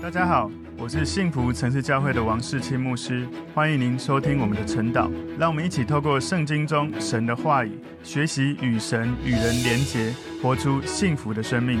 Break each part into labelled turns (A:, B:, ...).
A: 大家好，我是幸福城市教会的王世清牧师，欢迎您收听我们的晨祷。让我们一起透过圣经中神的话语，学习与神与人连结，活出幸福的生命。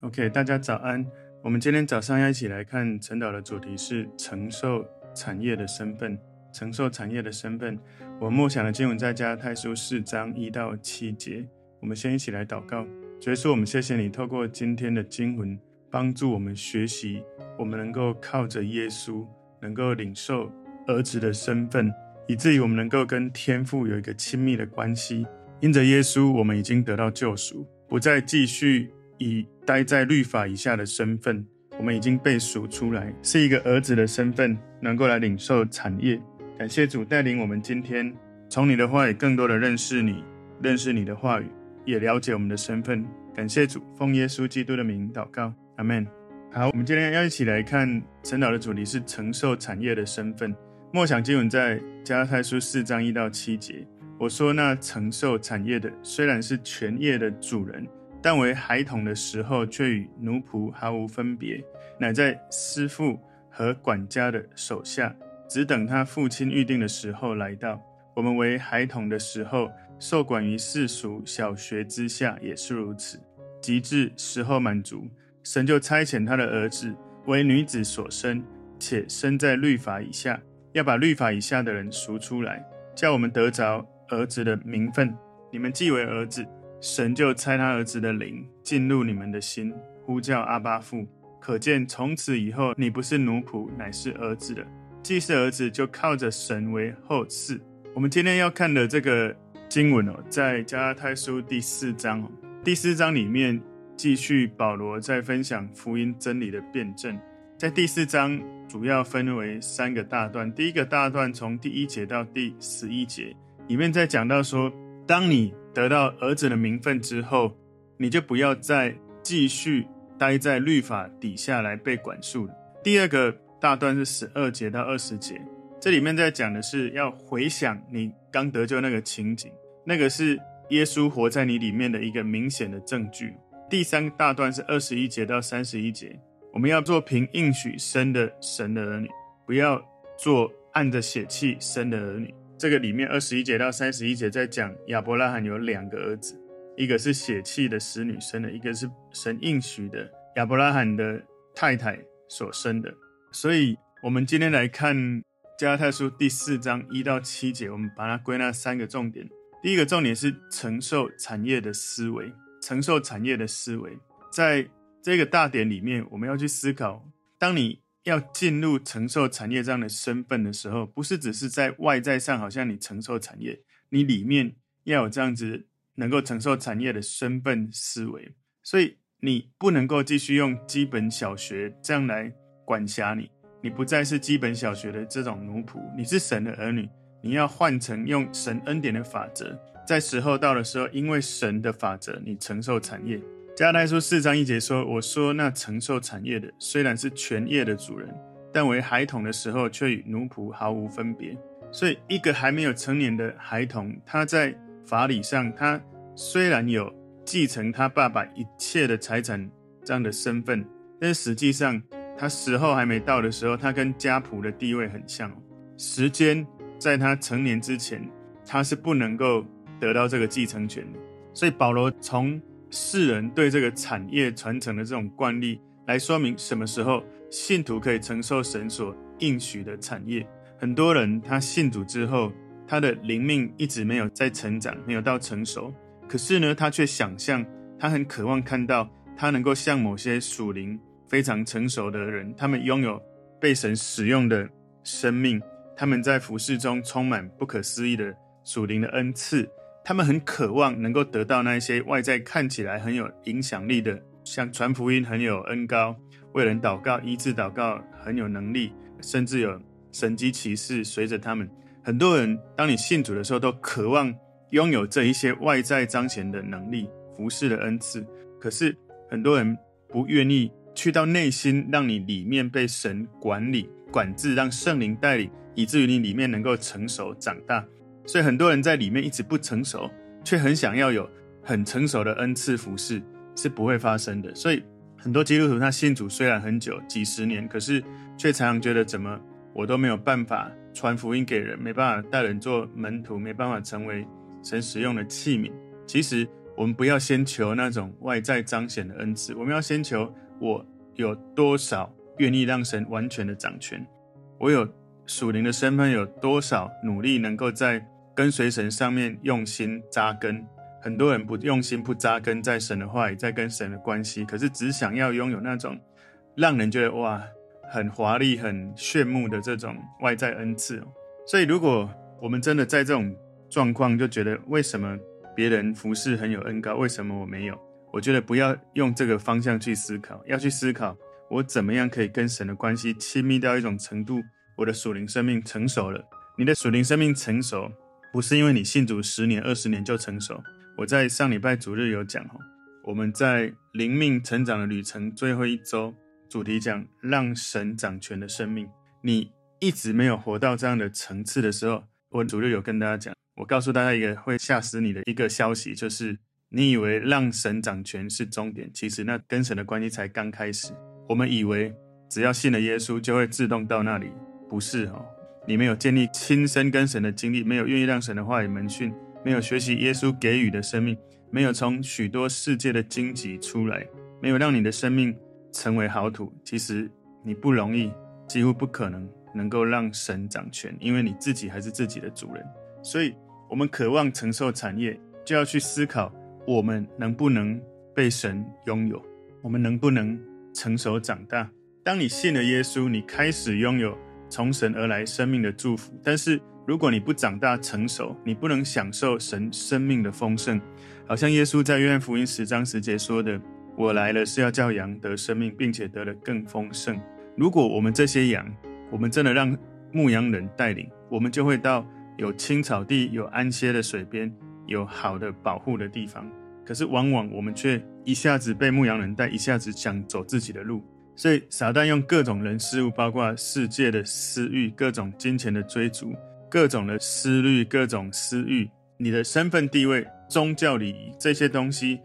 A: OK，大家早安。我们今天早上要一起来看晨祷的主题是承受产业的身份。承受产业的身份。我默想的经文在加拉太书四章一到七节。我们先一起来祷告。主耶稣，我们谢谢你透过今天的经文。帮助我们学习，我们能够靠着耶稣，能够领受儿子的身份，以至于我们能够跟天父有一个亲密的关系。因着耶稣，我们已经得到救赎，不再继续以待在律法以下的身份。我们已经被赎出来，是一个儿子的身份，能够来领受产业。感谢主带领我们今天从你的话语更多的认识你，认识你的话语，也了解我们的身份。感谢主，奉耶稣基督的名祷告。阿门。好，我们今天要一起来看陈导的主题是承受产业的身份。默想经文在加拉太书四章一到七节。我说，那承受产业的虽然是全业的主人，但为孩童的时候却与奴仆毫无分别，乃在师傅和管家的手下，只等他父亲预定的时候来到。我们为孩童的时候，受管于世俗小学之下，也是如此。及至时候满足。神就差遣他的儿子为女子所生，且生在律法以下，要把律法以下的人赎出来，叫我们得着儿子的名分。你们既为儿子，神就差他儿子的灵进入你们的心，呼叫阿巴父。可见从此以后，你不是奴仆，乃是儿子的。既是儿子，就靠着神为后嗣。我们今天要看的这个经文哦，在加拉太书第四章哦，第四章里面。继续，保罗在分享福音真理的辩证。在第四章主要分为三个大段。第一个大段从第一节到第十一节，里面在讲到说，当你得到儿子的名分之后，你就不要再继续待在律法底下来被管束了。第二个大段是十二节到二十节，这里面在讲的是要回想你刚得救那个情景，那个是耶稣活在你里面的一个明显的证据。第三大段是二十一节到三十一节，我们要做凭应许生的神的儿女，不要做按着血气生的儿女。这个里面二十一节到三十一节在讲亚伯拉罕有两个儿子，一个是血气的使女生的，一个是神应许的亚伯拉罕的太太所生的。所以，我们今天来看加拉太书第四章一到七节，我们把它归纳三个重点。第一个重点是承受产业的思维。承受产业的思维，在这个大点里面，我们要去思考：当你要进入承受产业这样的身份的时候，不是只是在外在上，好像你承受产业，你里面要有这样子能够承受产业的身份思维。所以，你不能够继续用基本小学这样来管辖你，你不再是基本小学的这种奴仆，你是神的儿女，你要换成用神恩典的法则。在时候到的时候，因为神的法则，你承受产业。加拉太书四章一节说：“我说那承受产业的，虽然是全业的主人，但为孩童的时候，却与奴仆毫无分别。”所以，一个还没有成年的孩童，他在法理上，他虽然有继承他爸爸一切的财产这样的身份，但实际上，他时候还没到的时候，他跟家仆的地位很像。时间在他成年之前，他是不能够。得到这个继承权，所以保罗从世人对这个产业传承的这种惯例来说明，什么时候信徒可以承受神所应许的产业。很多人他信主之后，他的灵命一直没有在成长，没有到成熟，可是呢，他却想象，他很渴望看到他能够像某些属灵非常成熟的人，他们拥有被神使用的生命，他们在服事中充满不可思议的属灵的恩赐。他们很渴望能够得到那些外在看起来很有影响力的，像传福音很有恩高，为人祷告、医治祷告很有能力，甚至有神迹奇事随着他们。很多人当你信主的时候，都渴望拥有这一些外在彰显的能力、服事的恩赐。可是很多人不愿意去到内心，让你里面被神管理、管制，让圣灵带领，以至于你里面能够成熟长大。所以很多人在里面一直不成熟，却很想要有很成熟的恩赐服饰，是不会发生的。所以很多基督徒他信主虽然很久，几十年，可是却常常觉得怎么我都没有办法传福音给人，没办法带人做门徒，没办法成为神使用的器皿。其实我们不要先求那种外在彰显的恩赐，我们要先求我有多少愿意让神完全的掌权，我有属灵的身份有多少努力能够在跟随神上面用心扎根。很多人不用心不扎根在神的话语，在跟神的关系，可是只想要拥有那种让人觉得哇很华丽、很炫目的这种外在恩赐。所以，如果我们真的在这种状况，就觉得为什么别人服侍很有恩膏，为什么我没有？我觉得不要用这个方向去思考，要去思考我怎么样可以跟神的关系亲密到一种程度，我的属灵生命成熟了。你的属灵生命成熟，不是因为你信主十年、二十年就成熟。我在上礼拜主日有讲哦，我们在灵命成长的旅程最后一周，主题讲让神掌权的生命。你一直没有活到这样的层次的时候，我主日有跟大家讲，我告诉大家一个会吓死你的一个消息，就是你以为让神掌权是终点，其实那跟神的关系才刚开始。我们以为只要信了耶稣就会自动到那里，不是哦，你没有建立亲身跟神的经历，没有愿意让神的话语门训。没有学习耶稣给予的生命，没有从许多世界的荆棘出来，没有让你的生命成为好土，其实你不容易，几乎不可能能够让神掌权，因为你自己还是自己的主人。所以，我们渴望承受产业，就要去思考我们能不能被神拥有，我们能不能成熟长大。当你信了耶稣，你开始拥有从神而来生命的祝福，但是，如果你不长大成熟，你不能享受神生命的丰盛，好像耶稣在约翰福音十章十节说的：“我来了是要叫羊得生命，并且得了更丰盛。”如果我们这些羊，我们真的让牧羊人带领，我们就会到有青草地、有安歇的水边、有好的保护的地方。可是往往我们却一下子被牧羊人带，一下子想走自己的路。所以撒旦用各种人事物，包括世界的私欲、各种金钱的追逐。各种的思虑，各种私欲，你的身份地位、宗教礼仪这些东西，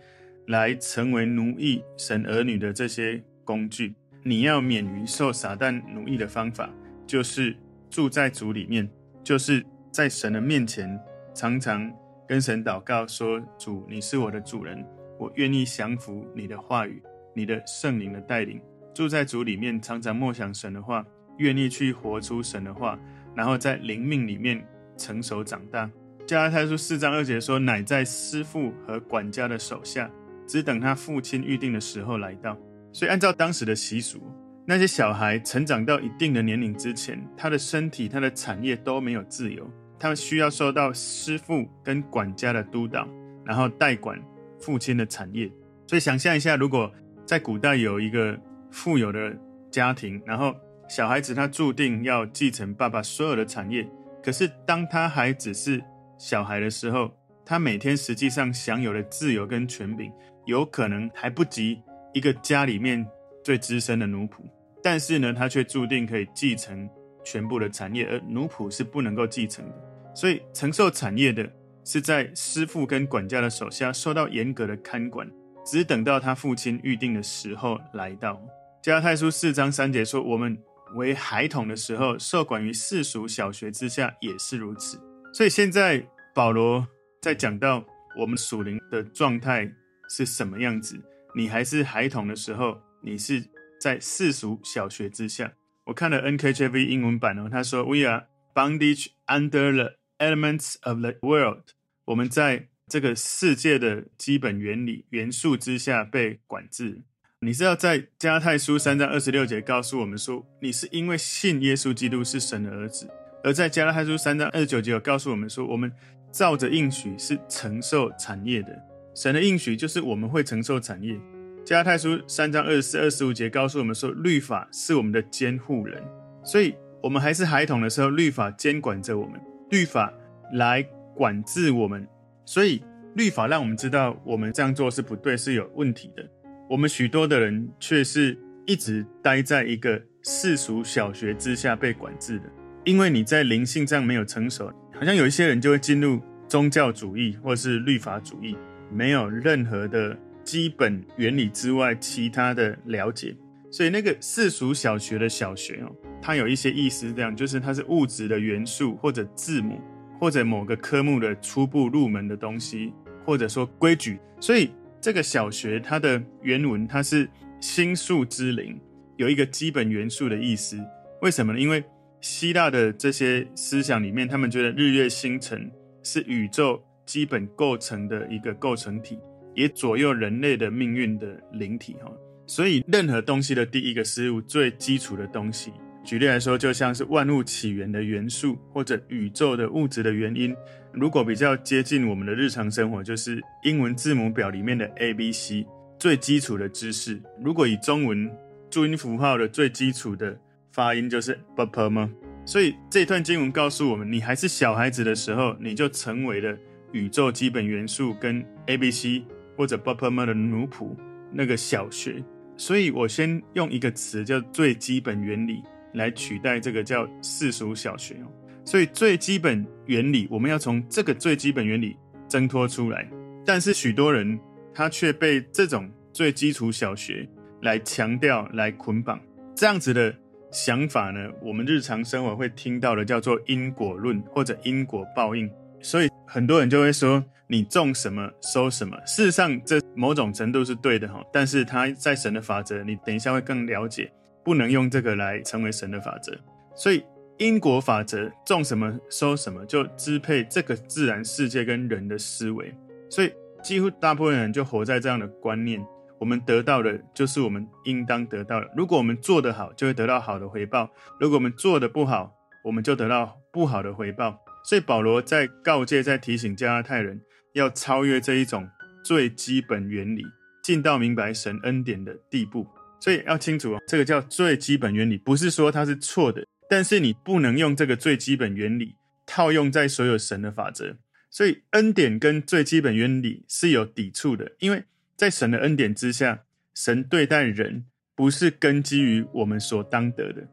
A: 来成为奴役神儿女的这些工具。你要免于受撒旦奴役的方法，就是住在主里面，就是在神的面前，常常跟神祷告说：“主，你是我的主人，我愿意降服你的话语，你的圣灵的带领。住在主里面，常常默想神的话，愿意去活出神的话。”然后在灵命里面成熟长大。加拉太书四章二节说：“乃在师傅和管家的手下，只等他父亲预定的时候来到。”所以按照当时的习俗，那些小孩成长到一定的年龄之前，他的身体、他的产业都没有自由，他们需要受到师傅跟管家的督导，然后代管父亲的产业。所以想象一下，如果在古代有一个富有的家庭，然后小孩子他注定要继承爸爸所有的产业，可是当他还只是小孩的时候，他每天实际上享有的自由跟权柄，有可能还不及一个家里面最资深的奴仆。但是呢，他却注定可以继承全部的产业，而奴仆是不能够继承的。所以承受产业的是在师傅跟管家的手下，受到严格的看管，只等到他父亲预定的时候来到。加太书四章三节说：“我们。”为孩童的时候，受管于世俗小学之下，也是如此。所以现在保罗在讲到我们属灵的状态是什么样子。你还是孩童的时候，你是在世俗小学之下。我看了 NKJV 英文版哦，他说：“We are bondage under the elements of the world。”我们在这个世界的基本原理元素之下被管制。你知道在加拉太书三章二十六节告诉我们说，你是因为信耶稣基督是神的儿子；而在加拉太书三章二十九节有告诉我们说，我们照着应许是承受产业的。神的应许就是我们会承受产业。加拉太书三章二十四、二十五节告诉我们说，律法是我们的监护人，所以我们还是孩童的时候，律法监管着我们，律法来管制我们，所以律法让我们知道我们这样做是不对，是有问题的。我们许多的人却是一直待在一个世俗小学之下被管制的，因为你在灵性上没有成熟，好像有一些人就会进入宗教主义或是律法主义，没有任何的基本原理之外其他的了解。所以那个世俗小学的小学哦，它有一些意思，这样就是它是物质的元素或者字母或者某个科目的初步入门的东西，或者说规矩。所以这个小学它的原文它是星宿之灵，有一个基本元素的意思。为什么呢？因为希腊的这些思想里面，他们觉得日月星辰是宇宙基本构成的一个构成体，也左右人类的命运的灵体哈。所以，任何东西的第一个事物，最基础的东西，举例来说，就像是万物起源的元素，或者宇宙的物质的原因。如果比较接近我们的日常生活，就是英文字母表里面的 A、B、C 最基础的知识。如果以中文注音符号的最基础的发音，就是 b p m。所以这段经文告诉我们，你还是小孩子的时候，你就成为了宇宙基本元素跟 A、B、C 或者 b p m 的奴仆，那个小学。所以我先用一个词叫最基本原理来取代这个叫世俗小学哦。所以最基本原理，我们要从这个最基本原理挣脱出来。但是许多人他却被这种最基础小学来强调、来捆绑。这样子的想法呢，我们日常生活会听到的叫做因果论或者因果报应。所以很多人就会说。你种什么收什么，事实上这某种程度是对的哈，但是他在神的法则，你等一下会更了解，不能用这个来成为神的法则。所以因果法则，种什么收什么，就支配这个自然世界跟人的思维。所以几乎大部分人就活在这样的观念：我们得到的就是我们应当得到的。如果我们做得好，就会得到好的回报；如果我们做得不好，我们就得到不好的回报。所以保罗在告诫、在提醒加拉太人。要超越这一种最基本原理，进到明白神恩典的地步。所以要清楚哦，这个叫最基本原理，不是说它是错的，但是你不能用这个最基本原理套用在所有神的法则。所以恩典跟最基本原理是有抵触的，因为在神的恩典之下，神对待人不是根基于我们所当得的，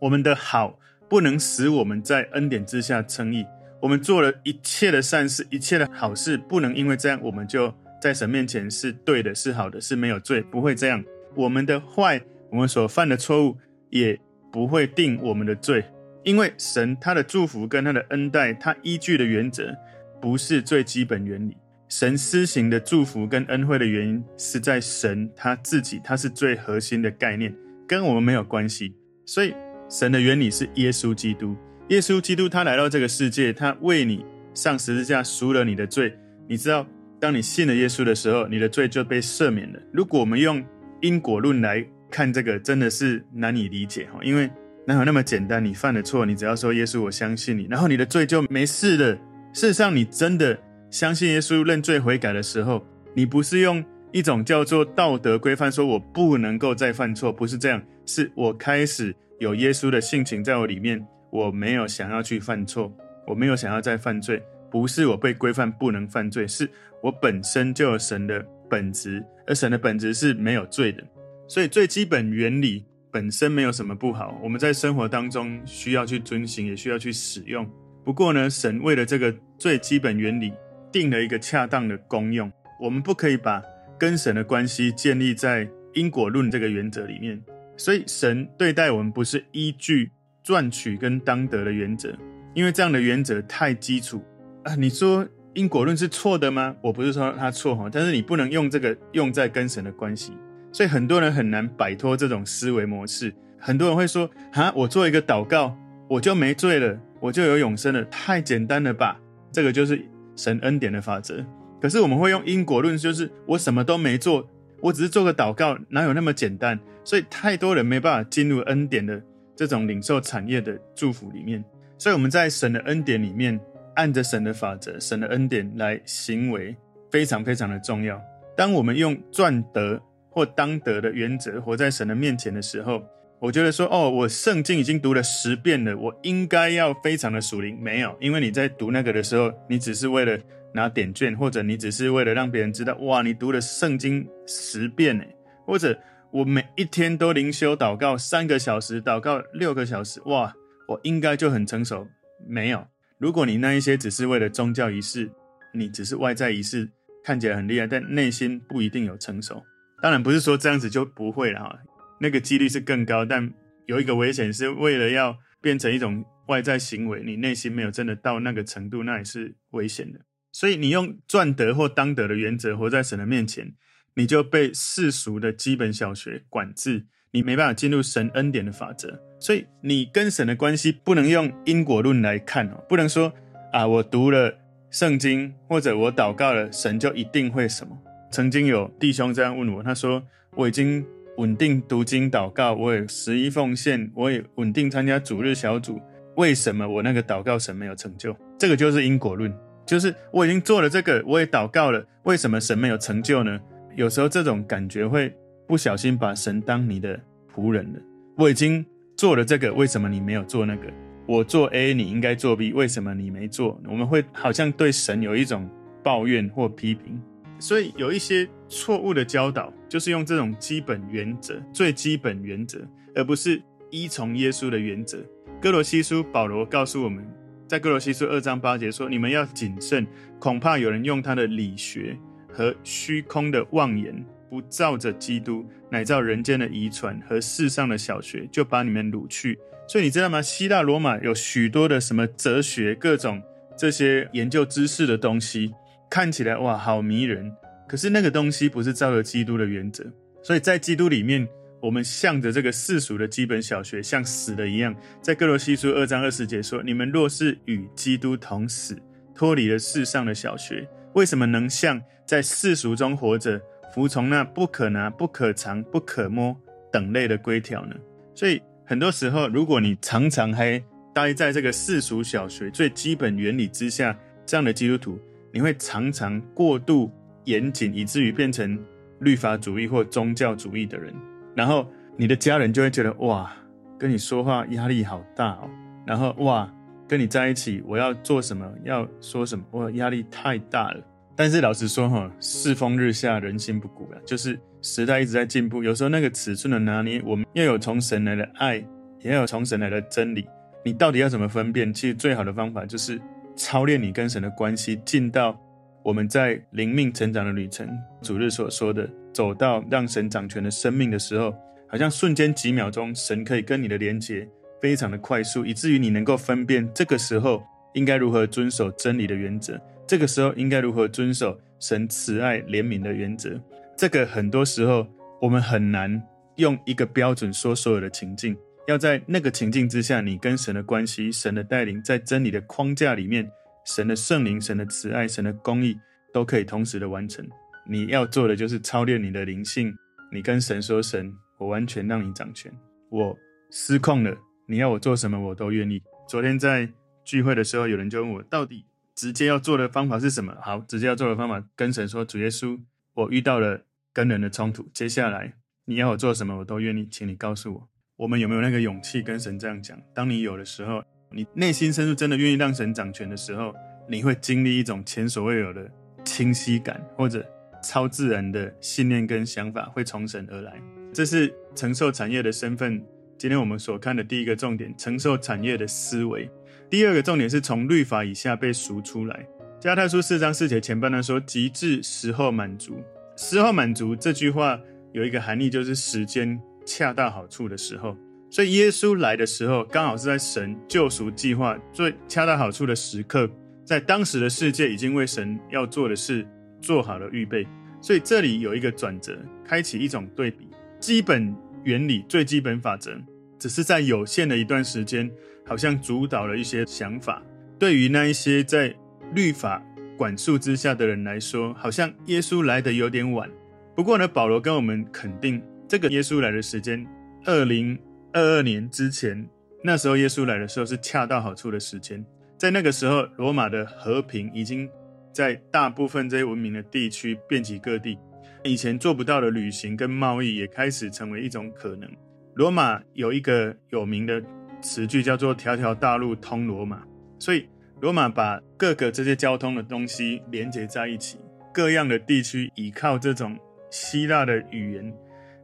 A: 我们的好不能使我们在恩典之下称义。我们做了一切的善事，一切的好事，不能因为这样，我们就在神面前是对的，是好的，是没有罪，不会这样。我们的坏，我们所犯的错误，也不会定我们的罪，因为神他的祝福跟他的恩待，他依据的原则不是最基本原理。神施行的祝福跟恩惠的原因是在神他自己，他是最核心的概念，跟我们没有关系。所以神的原理是耶稣基督。耶稣基督他来到这个世界，他为你上十字架赎了你的罪。你知道，当你信了耶稣的时候，你的罪就被赦免了。如果我们用因果论来看这个，真的是难以理解哈，因为哪有那么简单？你犯了错，你只要说耶稣，我相信你，然后你的罪就没事了。事实上，你真的相信耶稣、认罪悔改的时候，你不是用一种叫做道德规范，说我不能够再犯错，不是这样，是我开始有耶稣的性情在我里面。我没有想要去犯错，我没有想要再犯罪，不是我被规范不能犯罪，是我本身就有神的本质，而神的本质是没有罪的，所以最基本原理本身没有什么不好，我们在生活当中需要去遵行，也需要去使用。不过呢，神为了这个最基本原理定了一个恰当的功用，我们不可以把跟神的关系建立在因果论这个原则里面，所以神对待我们不是依据。赚取跟当得的原则，因为这样的原则太基础啊！你说因果论是错的吗？我不是说它错哈，但是你不能用这个用在跟神的关系，所以很多人很难摆脱这种思维模式。很多人会说：哈，我做一个祷告，我就没罪了，我就有永生了，太简单了吧？这个就是神恩典的法则。可是我们会用因果论，就是我什么都没做，我只是做个祷告，哪有那么简单？所以太多人没办法进入恩典的。这种领受产业的祝福里面，所以我们在神的恩典里面，按着神的法则、神的恩典来行为，非常非常的重要。当我们用赚得或当得的原则活在神的面前的时候，我觉得说，哦，我圣经已经读了十遍了，我应该要非常的属灵。没有，因为你在读那个的时候，你只是为了拿点券，或者你只是为了让别人知道，哇，你读了圣经十遍诶，或者。我每一天都灵修祷告三个小时，祷告六个小时，哇！我应该就很成熟。没有，如果你那一些只是为了宗教仪式，你只是外在仪式，看起来很厉害，但内心不一定有成熟。当然不是说这样子就不会了哈，那个几率是更高。但有一个危险，是为了要变成一种外在行为，你内心没有真的到那个程度，那也是危险的。所以你用赚得或当得的原则活在神的面前，你就被世俗的基本小学管制，你没办法进入神恩典的法则。所以你跟神的关系不能用因果论来看哦，不能说啊，我读了圣经或者我祷告了，神就一定会什么。曾经有弟兄这样问我，他说：“我已经稳定读经祷告，我也十一奉献，我也稳定参加主日小组，为什么我那个祷告神没有成就？这个就是因果论，就是我已经做了这个，我也祷告了，为什么神没有成就呢？有时候这种感觉会不小心把神当你的仆人了。我已经做了这个，为什么你没有做那个？我做 A，你应该做 B，为什么你没做？我们会好像对神有一种抱怨或批评。”所以有一些错误的教导，就是用这种基本原则、最基本原则，而不是依从耶稣的原则。哥罗西书保罗告诉我们，在哥罗西书二章八节说：“你们要谨慎，恐怕有人用他的理学和虚空的妄言，不照着基督，乃照人间的遗传和世上的小学，就把你们掳去。”所以你知道吗？希腊罗马有许多的什么哲学、各种这些研究知识的东西。看起来哇，好迷人！可是那个东西不是照着基督的原则，所以在基督里面，我们向着这个世俗的基本小学，像死了一样。在哥罗西书二章二十节说：“你们若是与基督同死，脱离了世上的小学，为什么能像在世俗中活着，服从那不可拿、不可藏、不可摸等类的规条呢？”所以很多时候，如果你常常还待在这个世俗小学最基本原理之下，这样的基督徒。你会常常过度严谨，以至于变成律法主义或宗教主义的人，然后你的家人就会觉得哇，跟你说话压力好大哦，然后哇，跟你在一起我要做什么，要说什么，哇，压力太大了。但是老实说哈，世风日下，人心不古了，就是时代一直在进步，有时候那个尺寸的拿捏，我们要有从神来的爱，也有从神来的真理，你到底要怎么分辨？其实最好的方法就是。操练你跟神的关系，进到我们在灵命成长的旅程。主日所说的，走到让神掌权的生命的时候，好像瞬间几秒钟，神可以跟你的连接非常的快速，以至于你能够分辨这个时候应该如何遵守真理的原则，这个时候应该如何遵守神慈爱怜悯的原则。这个很多时候我们很难用一个标准说所有的情境。要在那个情境之下，你跟神的关系、神的带领，在真理的框架里面，神的圣灵、神的慈爱、神的公义，都可以同时的完成。你要做的就是操练你的灵性。你跟神说：“神，我完全让你掌权。我失控了，你要我做什么，我都愿意。”昨天在聚会的时候，有人就问我，到底直接要做的方法是什么？好，直接要做的方法，跟神说：“主耶稣，我遇到了跟人的冲突，接下来你要我做什么，我都愿意，请你告诉我。”我们有没有那个勇气跟神这样讲？当你有的时候，你内心深处真的愿意让神掌权的时候，你会经历一种前所未有的清晰感，或者超自然的信念跟想法会从神而来。这是承受产业的身份。今天我们所看的第一个重点，承受产业的思维。第二个重点是从律法以下被赎出来。加太书四章四节前半段说：“及至时候满足。”时候满足这句话有一个含义，就是时间。恰到好处的时候，所以耶稣来的时候，刚好是在神救赎计划最恰到好处的时刻，在当时的世界已经为神要做的事做好了预备。所以这里有一个转折，开启一种对比。基本原理、最基本法则，只是在有限的一段时间，好像主导了一些想法。对于那一些在律法管束之下的人来说，好像耶稣来的有点晚。不过呢，保罗跟我们肯定。这个耶稣来的时间，二零二二年之前，那时候耶稣来的时候是恰到好处的时间。在那个时候，罗马的和平已经在大部分这些文明的地区遍及各地，以前做不到的旅行跟贸易也开始成为一种可能。罗马有一个有名的词句叫做“条条大路通罗马”，所以罗马把各个这些交通的东西连接在一起，各样的地区依靠这种希腊的语言。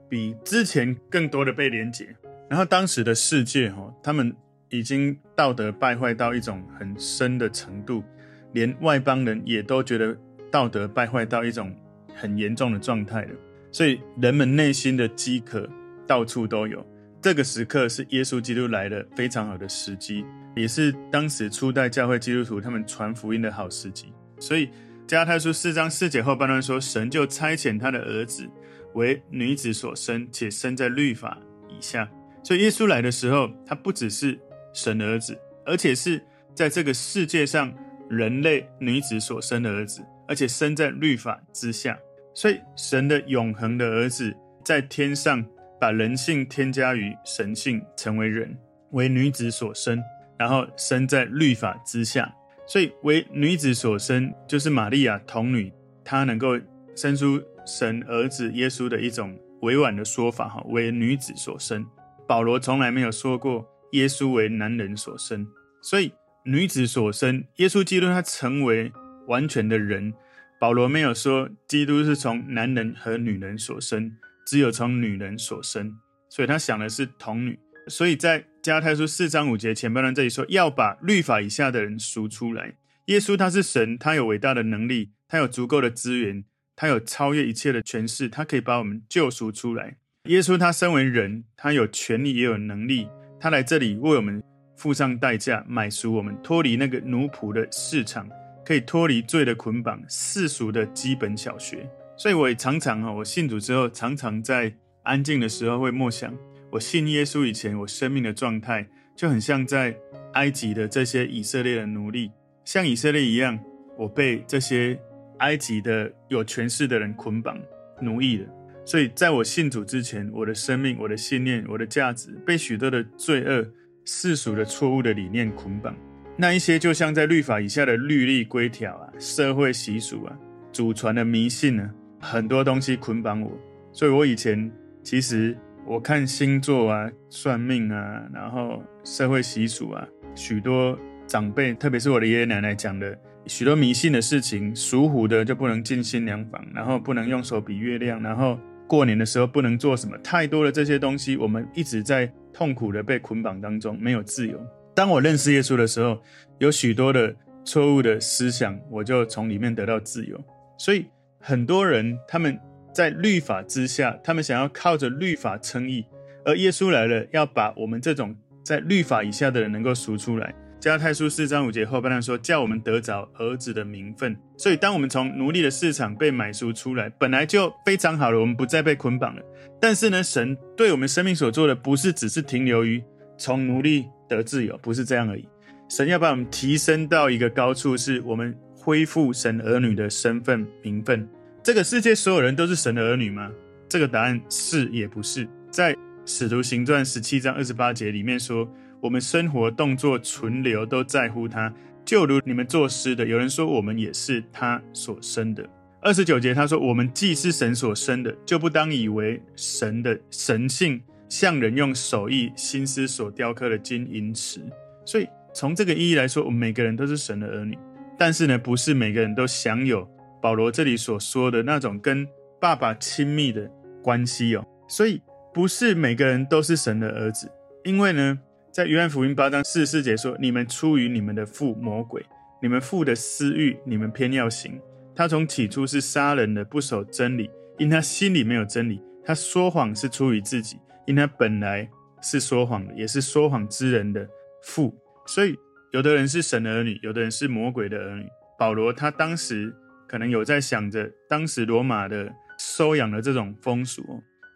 A: 比之前更多的被连接，然后当时的世界哈，他们已经道德败坏到一种很深的程度，连外邦人也都觉得道德败坏到一种很严重的状态了，所以人们内心的饥渴到处都有。这个时刻是耶稣基督来的非常好的时机，也是当时初代教会基督徒他们传福音的好时机。所以加太书四章四节后半段说，神就差遣他的儿子为女子所生，且生在律法以下。所以耶稣来的时候，他不只是神的儿子，而且是在这个世界上人类女子所生的儿子，而且生在律法之下。所以神的永恒的儿子在天上。把人性添加于神性，成为人，为女子所生，然后生在律法之下，所以为女子所生，就是玛利亚童女，她能够生出神儿子耶稣的一种委婉的说法，哈，为女子所生。保罗从来没有说过耶稣为男人所生，所以女子所生，耶稣基督他成为完全的人。保罗没有说基督是从男人和女人所生。只有从女人所生，所以他想的是童女。所以在加太书四章五节前半段这里说，要把律法以下的人赎出来。耶稣他是神，他有伟大的能力，他有足够的资源，他有超越一切的权势，他可以把我们救赎出来。耶稣他身为人，他有权利也有能力，他来这里为我们付上代价，买赎我们，脱离那个奴仆的市场，可以脱离罪的捆绑，世俗的基本小学。所以我也常常哈，我信主之后，常常在安静的时候会默想，我信耶稣以前，我生命的状态就很像在埃及的这些以色列的奴隶，像以色列一样，我被这些埃及的有权势的人捆绑奴役了。所以在我信主之前，我的生命、我的信念、我的价值，被许多的罪恶、世俗的错误的理念捆绑。那一些就像在律法以下的律例规条啊、社会习俗啊、祖传的迷信呢、啊。很多东西捆绑我，所以我以前其实我看星座啊、算命啊，然后社会习俗啊，许多长辈，特别是我的爷爷奶奶讲的许多迷信的事情，属虎的就不能进新娘房，然后不能用手比月亮，然后过年的时候不能做什么，太多的这些东西，我们一直在痛苦的被捆绑当中，没有自由。当我认识耶稣的时候，有许多的错误的思想，我就从里面得到自由，所以。很多人他们在律法之下，他们想要靠着律法称义，而耶稣来了，要把我们这种在律法以下的人能够赎出来。加拉太书四章五节后半段说，叫我们得着儿子的名分。所以，当我们从奴隶的市场被买赎出来，本来就非常好了，我们不再被捆绑了。但是呢，神对我们生命所做的，不是只是停留于从奴隶得自由，不是这样而已。神要把我们提升到一个高处，是我们。恢复神儿女的身份名分，这个世界所有人都是神的儿女吗？这个答案是也不是。在使徒行传十七章二十八节里面说，我们生活、动作、存留都在乎他，就如你们作诗的，有人说我们也是他所生的。二十九节他说，我们既是神所生的，就不当以为神的神性像人用手艺心思所雕刻的金银石。所以从这个意义来说，我们每个人都是神的儿女。但是呢，不是每个人都享有保罗这里所说的那种跟爸爸亲密的关系哦。所以不是每个人都是神的儿子，因为呢，在约翰福音八章四十四节说：“你们出于你们的父魔鬼，你们父的私欲，你们偏要行。他从起初是杀人的，不守真理，因他心里没有真理。他说谎是出于自己，因他本来是说谎的，也是说谎之人的父。所以。”有的人是神的儿女，有的人是魔鬼的儿女。保罗他当时可能有在想着，当时罗马的收养的这种风俗，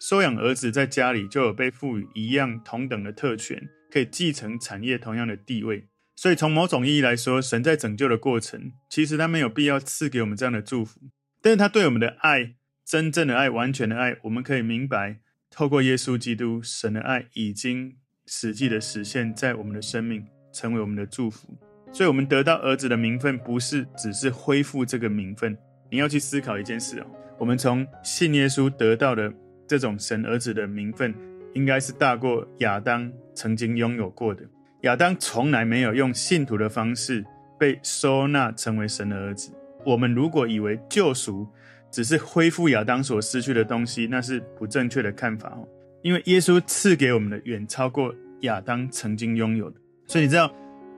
A: 收养儿子在家里就有被赋予一样同等的特权，可以继承产业同样的地位。所以从某种意义来说，神在拯救的过程，其实他没有必要赐给我们这样的祝福，但是他对我们的爱，真正的爱，完全的爱，我们可以明白，透过耶稣基督，神的爱已经实际的实现在我们的生命。成为我们的祝福，所以，我们得到儿子的名分，不是只是恢复这个名分。你要去思考一件事哦，我们从信耶稣得到的这种神儿子的名分，应该是大过亚当曾经拥有过的。亚当从来没有用信徒的方式被收纳成为神的儿子。我们如果以为救赎只是恢复亚当所失去的东西，那是不正确的看法哦。因为耶稣赐给我们的远超过亚当曾经拥有的。所以你知道，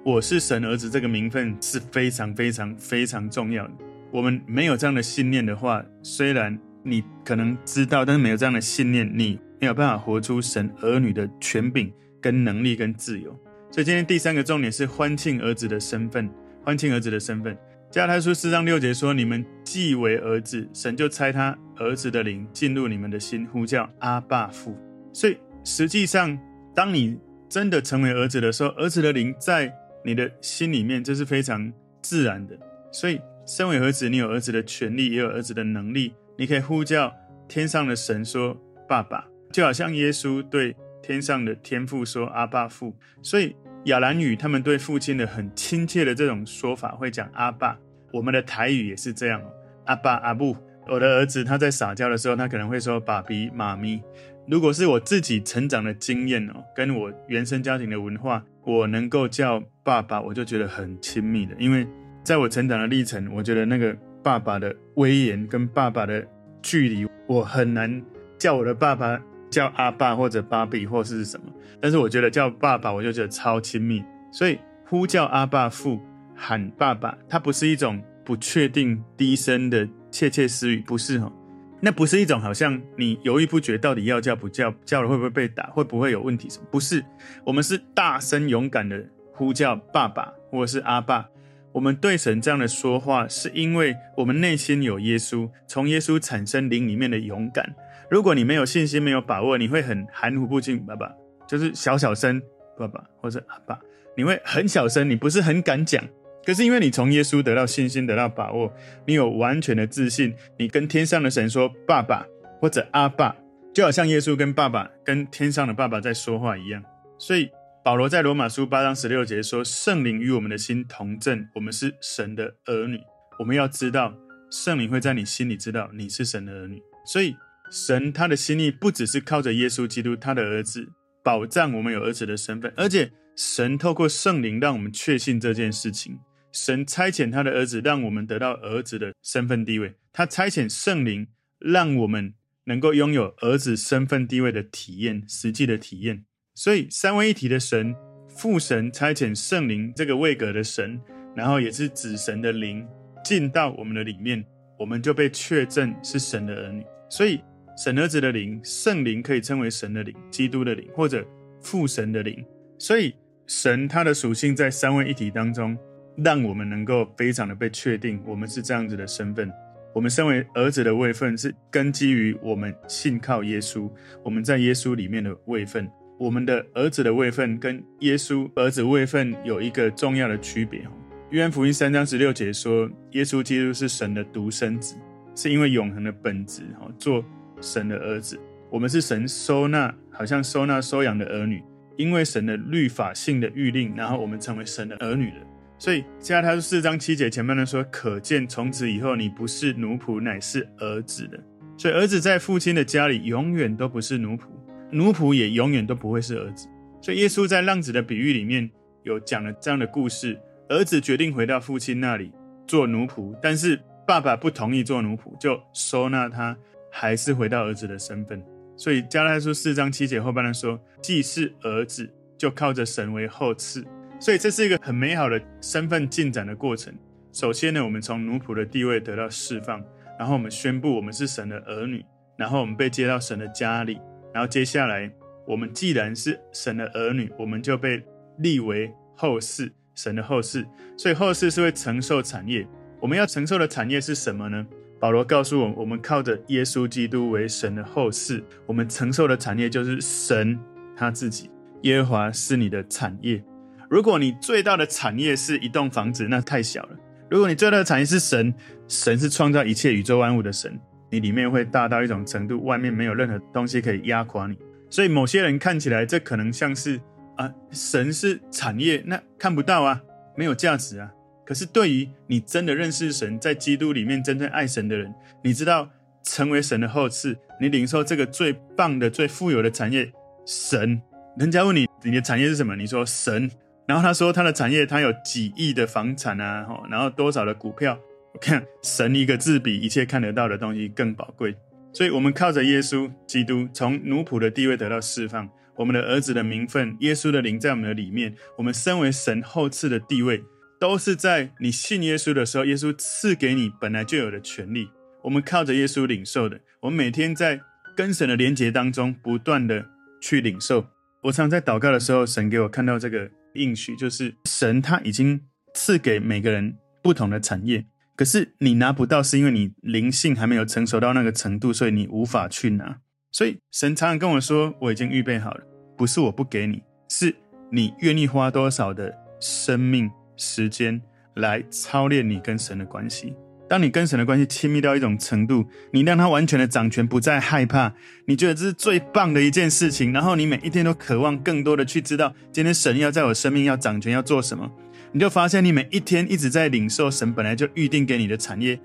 A: 我是神儿子这个名分是非常非常非常重要的。我们没有这样的信念的话，虽然你可能知道，但是没有这样的信念，你没有办法活出神儿女的权柄、跟能力、跟自由。所以今天第三个重点是欢庆儿子的身份，欢庆儿子的身份。加太书四章六节说：“你们既为儿子，神就差他儿子的灵进入你们的心，呼叫阿爸父。”所以实际上，当你真的成为儿子的时候，儿子的灵在你的心里面，这是非常自然的。所以，身为儿子，你有儿子的权利，也有儿子的能力。你可以呼叫天上的神说“爸爸”，就好像耶稣对天上的天父说“阿爸父”。所以。亚兰语，他们对父亲的很亲切的这种说法，会讲阿爸。我们的台语也是这样，阿爸阿母。我的儿子他在撒娇的时候，他可能会说爸比妈咪。如果是我自己成长的经验哦，跟我原生家庭的文化，我能够叫爸爸，我就觉得很亲密的。因为在我成长的历程，我觉得那个爸爸的威严跟爸爸的距离，我很难叫我的爸爸。叫阿爸或者芭比或是什么，但是我觉得叫爸爸我就觉得超亲密，所以呼叫阿爸父喊爸爸，它不是一种不确定低声的窃窃私语，不是哦，那不是一种好像你犹豫不决到底要叫不叫，叫了会不会被打，会不会有问题什么？不是，我们是大声勇敢的呼叫爸爸或者是阿爸，我们对神这样的说话，是因为我们内心有耶稣，从耶稣产生灵里面的勇敢。如果你没有信心、没有把握，你会很含糊不清。爸爸就是小小声，爸爸或者阿爸，你会很小声，你不是很敢讲。可是因为你从耶稣得到信心、得到把握，你有完全的自信，你跟天上的神说“爸爸”或者“阿爸”，就好像耶稣跟爸爸、跟天上的爸爸在说话一样。所以保罗在罗马书八章十六节说：“圣灵与我们的心同证，我们是神的儿女。”我们要知道，圣灵会在你心里知道你是神的儿女，所以。神他的心意不只是靠着耶稣基督他的儿子保障我们有儿子的身份，而且神透过圣灵让我们确信这件事情。神差遣他的儿子让我们得到儿子的身份地位，他差遣圣灵让我们能够拥有儿子身份地位的体验，实际的体验。所以三位一体的神父神差遣圣灵这个位格的神，然后也是子神的灵进到我们的里面，我们就被确证是神的儿女。所以。神儿子的灵，圣灵可以称为神的灵、基督的灵，或者父神的灵。所以，神他的属性在三位一体当中，让我们能够非常的被确定，我们是这样子的身份。我们身为儿子的位分，是根基于我们信靠耶稣，我们在耶稣里面的位分。我们的儿子的位分跟耶稣儿子位分有一个重要的区别。约翰福音三章十六节说，耶稣基督是神的独生子，是因为永恒的本质，哈，做。神的儿子，我们是神收纳，好像收纳收养的儿女，因为神的律法性的谕令，然后我们成为神的儿女了。所以，加拉太书四章七节前面呢说，可见从此以后你不是奴仆，乃是儿子的。所以，儿子在父亲的家里永远都不是奴仆，奴仆也永远都不会是儿子。所以，耶稣在浪子的比喻里面有讲了这样的故事：儿子决定回到父亲那里做奴仆，但是爸爸不同意做奴仆，就收纳他。还是回到儿子的身份，所以加拉太书四章七节后半段说：“既是儿子，就靠着神为后赐。”所以这是一个很美好的身份进展的过程。首先呢，我们从奴仆的地位得到释放，然后我们宣布我们是神的儿女，然后我们被接到神的家里，然后接下来我们既然是神的儿女，我们就被立为后嗣，神的后嗣。所以后嗣是会承受产业，我们要承受的产业是什么呢？保罗告诉我：我们靠着耶稣基督为神的后嗣，我们承受的产业就是神他自己。耶和华是你的产业。如果你最大的产业是一栋房子，那太小了。如果你最大的产业是神，神是创造一切宇宙万物的神，你里面会大到一种程度，外面没有任何东西可以压垮你。所以某些人看起来，这可能像是啊，神是产业，那看不到啊，没有价值啊。可是，对于你真的认识神，在基督里面真正爱神的人，你知道成为神的后嗣，你领受这个最棒的、最富有的产业，神。人家问你，你的产业是什么？你说神。然后他说他的产业，他有几亿的房产啊，然后多少的股票。我 看神一个字比一切看得到的东西更宝贵。所以，我们靠着耶稣基督，从奴仆的地位得到释放，我们的儿子的名分，耶稣的灵在我们的里面，我们身为神后赐的地位。都是在你信耶稣的时候，耶稣赐给你本来就有的权利。我们靠着耶稣领受的，我们每天在跟神的连结当中，不断的去领受。我常在祷告的时候，神给我看到这个应许，就是神他已经赐给每个人不同的产业，可是你拿不到，是因为你灵性还没有成熟到那个程度，所以你无法去拿。所以神常常跟我说，我已经预备好了，不是我不给你，是你愿意花多少的生命时间来操练你跟神的关系。当你跟神的关系亲密到一种程度，你让他完全的掌权，不再害怕，你觉得这是最棒的一件事情。然后你每一天都渴望更多的去知道，今天神要在我生命要掌权，要做什么，你就发现你每一天一直在领受神本来就预定给你的产业，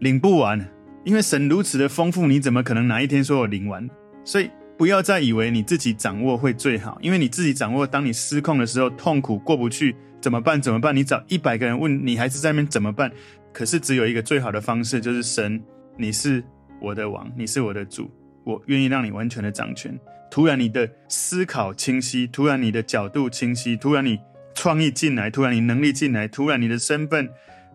A: 领不完，因为神如此的丰富，你怎么可能哪一天说我领完？所以不要再以为你自己掌握会最好，因为你自己掌握，当你失控的时候，痛苦过不去，怎么办？怎么办？你找一百个人问你，还是在那边怎么办？可是只有一个最好的方式，就是神，你是我的王，你是我的主，我愿意让你完全的掌权。突然你的思考清晰，突然你的角度清晰，突然你创意进来，突然你能力进来，突然你的身份、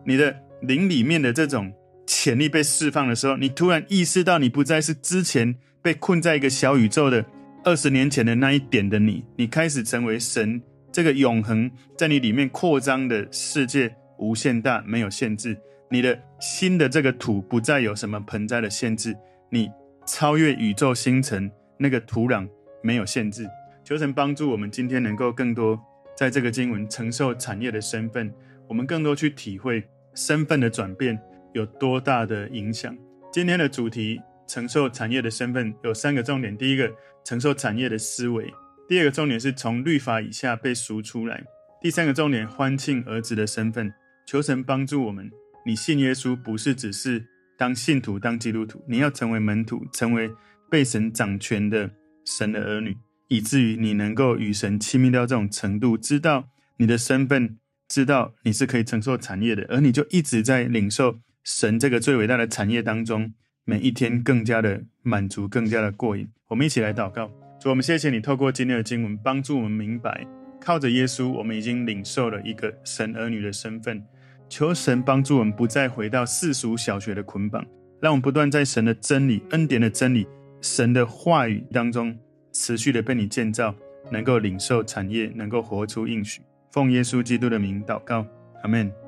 A: 你的灵里面的这种潜力被释放的时候，你突然意识到你不再是之前被困在一个小宇宙的二十年前的那一点的你，你开始成为神这个永恒在你里面扩张的世界，无限大，没有限制。你的新的这个土不再有什么盆栽的限制，你超越宇宙星辰那个土壤没有限制。求神帮助我们今天能够更多在这个经文承受产业的身份，我们更多去体会身份的转变有多大的影响。今天的主题承受产业的身份有三个重点：第一个，承受产业的思维；第二个重点是从律法以下被赎出来；第三个重点，欢庆儿子的身份。求神帮助我们。你信耶稣不是只是当信徒、当基督徒，你要成为门徒，成为被神掌权的神的儿女，以至于你能够与神亲密到这种程度，知道你的身份，知道你是可以承受产业的，而你就一直在领受神这个最伟大的产业当中，每一天更加的满足，更加的过瘾。我们一起来祷告，主，我们谢谢你透过今天的经文，帮助我们明白，靠着耶稣，我们已经领受了一个神儿女的身份。求神帮助我们不再回到世俗小学的捆绑，让我们不断在神的真理、恩典的真理、神的话语当中持续的被你建造，能够领受产业，能够活出应许。奉耶稣基督的名祷告，阿门。